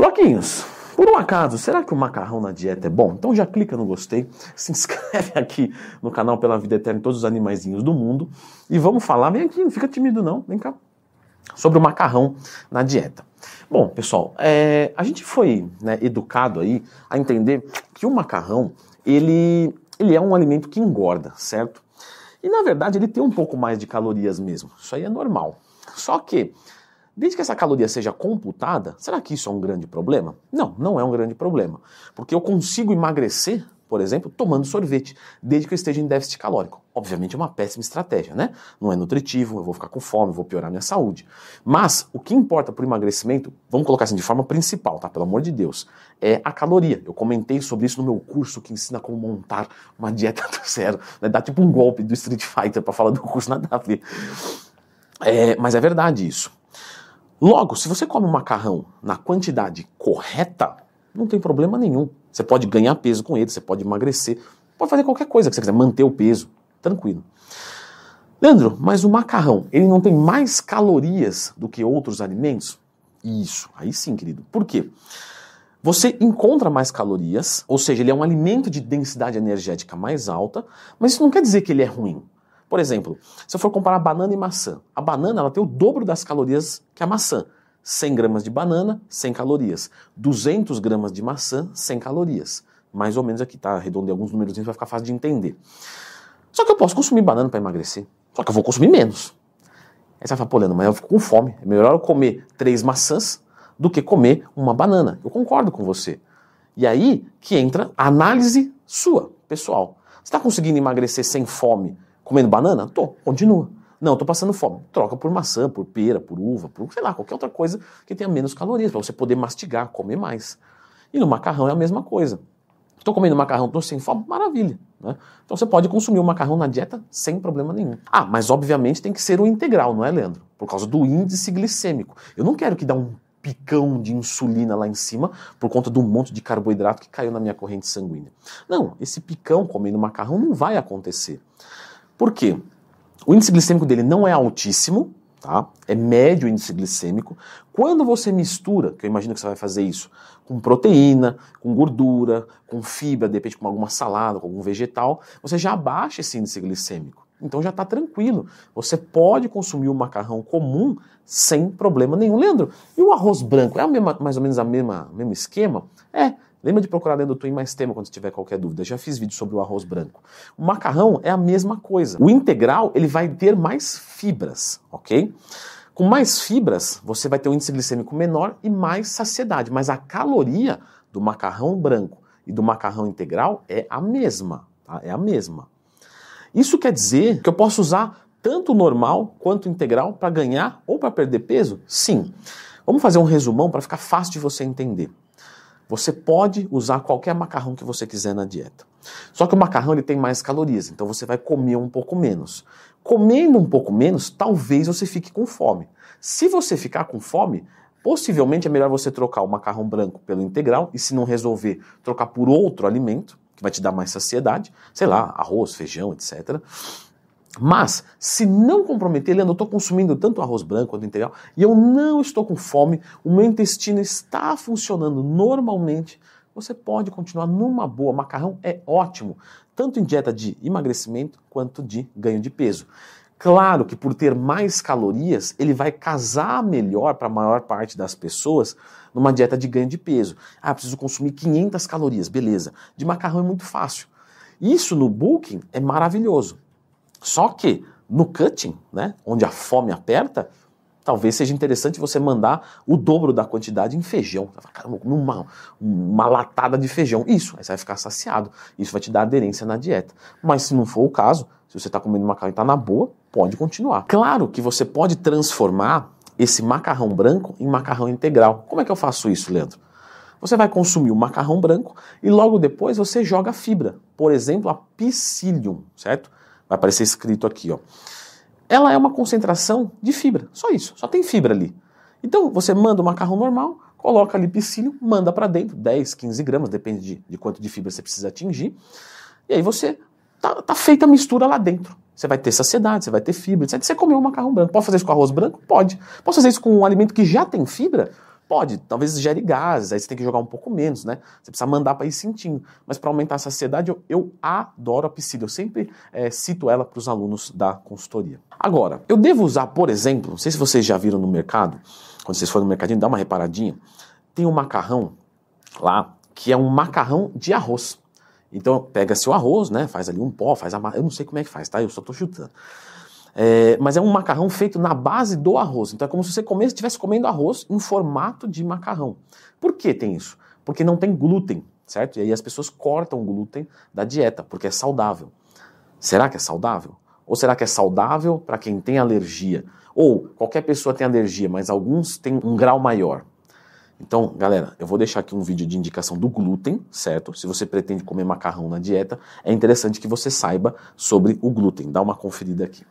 Floquinhos, por um acaso, será que o macarrão na dieta é bom? Então já clica no gostei, se inscreve aqui no canal Pela Vida Eterna todos os animaizinhos do mundo e vamos falar, vem aqui, não fica tímido não, vem cá, sobre o macarrão na dieta. Bom, pessoal, é, a gente foi né, educado aí a entender que o macarrão, ele, ele é um alimento que engorda, certo? E na verdade ele tem um pouco mais de calorias mesmo, isso aí é normal. Só que Desde que essa caloria seja computada, será que isso é um grande problema? Não, não é um grande problema. Porque eu consigo emagrecer, por exemplo, tomando sorvete, desde que eu esteja em déficit calórico. Obviamente é uma péssima estratégia, né? Não é nutritivo, eu vou ficar com fome, vou piorar minha saúde. Mas o que importa para o emagrecimento, vamos colocar assim de forma principal, tá? Pelo amor de Deus, é a caloria. Eu comentei sobre isso no meu curso que ensina como montar uma dieta do zero. Né? Dá tipo um golpe do Street Fighter para falar do curso, nada a. É, mas é verdade isso. Logo, se você come um macarrão na quantidade correta, não tem problema nenhum. Você pode ganhar peso com ele, você pode emagrecer, pode fazer qualquer coisa que você quiser, manter o peso, tranquilo. Leandro, mas o macarrão, ele não tem mais calorias do que outros alimentos? Isso, aí sim, querido. Por quê? Você encontra mais calorias, ou seja, ele é um alimento de densidade energética mais alta, mas isso não quer dizer que ele é ruim. Por exemplo, se eu for comparar banana e maçã, a banana ela tem o dobro das calorias que a maçã. 100 gramas de banana, 100 calorias. 200 gramas de maçã, 100 calorias. Mais ou menos aqui, tá? Arredondei alguns números para ficar fácil de entender. Só que eu posso consumir banana para emagrecer. Só que eu vou consumir menos. Aí você vai falar, pô, Leandro, mas eu fico com fome. É melhor eu comer três maçãs do que comer uma banana. Eu concordo com você. E aí que entra a análise sua, pessoal. Você está conseguindo emagrecer sem fome Comendo banana? Tô, continua. Não, tô passando fome. Troca por maçã, por pera, por uva, por sei lá, qualquer outra coisa que tenha menos calorias, para você poder mastigar, comer mais. E no macarrão é a mesma coisa. Estou comendo macarrão, estou sem fome, maravilha. Né? Então você pode consumir o macarrão na dieta sem problema nenhum. Ah, mas obviamente tem que ser o integral, não é, Leandro? Por causa do índice glicêmico. Eu não quero que dê um picão de insulina lá em cima por conta do monte de carboidrato que caiu na minha corrente sanguínea. Não, esse picão comendo macarrão não vai acontecer. Por quê? O índice glicêmico dele não é altíssimo, tá? É médio o índice glicêmico. Quando você mistura, que eu imagino que você vai fazer isso, com proteína, com gordura, com fibra, de repente com alguma salada, com algum vegetal, você já abaixa esse índice glicêmico. Então já está tranquilo. Você pode consumir o macarrão comum sem problema nenhum. Leandro, e o arroz branco? É mesma, mais ou menos a mesma mesmo esquema? É, Lembra de procurar dentro do Twin mais tema quando tiver qualquer dúvida. Já fiz vídeo sobre o arroz branco. O macarrão é a mesma coisa. O integral ele vai ter mais fibras, ok? Com mais fibras, você vai ter um índice glicêmico menor e mais saciedade. Mas a caloria do macarrão branco e do macarrão integral é a mesma, tá? É a mesma. Isso quer dizer que eu posso usar tanto o normal quanto o integral para ganhar ou para perder peso? Sim. Vamos fazer um resumão para ficar fácil de você entender. Você pode usar qualquer macarrão que você quiser na dieta. Só que o macarrão ele tem mais calorias, então você vai comer um pouco menos. Comendo um pouco menos, talvez você fique com fome. Se você ficar com fome, possivelmente é melhor você trocar o macarrão branco pelo integral e se não resolver, trocar por outro alimento que vai te dar mais saciedade, sei lá, arroz, feijão, etc. Mas, se não comprometer, Leandro, eu estou consumindo tanto arroz branco quanto integral e eu não estou com fome, o meu intestino está funcionando normalmente, você pode continuar numa boa. Macarrão é ótimo, tanto em dieta de emagrecimento quanto de ganho de peso. Claro que por ter mais calorias, ele vai casar melhor para a maior parte das pessoas numa dieta de ganho de peso. Ah, preciso consumir 500 calorias, beleza. De macarrão é muito fácil. Isso no Booking é maravilhoso. Só que no cutting, né, onde a fome aperta, talvez seja interessante você mandar o dobro da quantidade em feijão. Caramba, uma, uma latada de feijão. Isso, aí você vai ficar saciado. Isso vai te dar aderência na dieta. Mas se não for o caso, se você está comendo macarrão e está na boa, pode continuar. Claro que você pode transformar esse macarrão branco em macarrão integral. Como é que eu faço isso, Leandro? Você vai consumir o macarrão branco e logo depois você joga fibra. Por exemplo, a psyllium, certo? Vai aparecer escrito aqui, ó. Ela é uma concentração de fibra, só isso, só tem fibra ali. Então você manda o macarrão normal, coloca ali psyllium, manda para dentro, 10, 15 gramas, depende de, de, quanto de fibra você precisa atingir. E aí você tá, tá feita a mistura lá dentro. Você vai ter saciedade, você vai ter fibra, etc. Você comeu um macarrão branco. Pode fazer isso com arroz branco? Pode. Posso fazer isso com um alimento que já tem fibra? Pode, talvez gere gases, aí você tem que jogar um pouco menos, né? Você precisa mandar para ir sentindo. Mas para aumentar a saciedade, eu, eu, adoro a piscina. Eu sempre é, cito ela para os alunos da consultoria. Agora, eu devo usar, por exemplo, não sei se vocês já viram no mercado, quando vocês forem no mercadinho, dá uma reparadinha. Tem um macarrão lá que é um macarrão de arroz. Então pega-se o arroz, né? Faz ali um pó, faz a eu não sei como é que faz, tá? Eu só estou chutando. É, mas é um macarrão feito na base do arroz. Então é como se você comesse, estivesse comendo arroz em formato de macarrão. Por que tem isso? Porque não tem glúten, certo? E aí as pessoas cortam o glúten da dieta, porque é saudável. Será que é saudável? Ou será que é saudável para quem tem alergia? Ou qualquer pessoa tem alergia, mas alguns têm um grau maior. Então, galera, eu vou deixar aqui um vídeo de indicação do glúten, certo? Se você pretende comer macarrão na dieta, é interessante que você saiba sobre o glúten. Dá uma conferida aqui.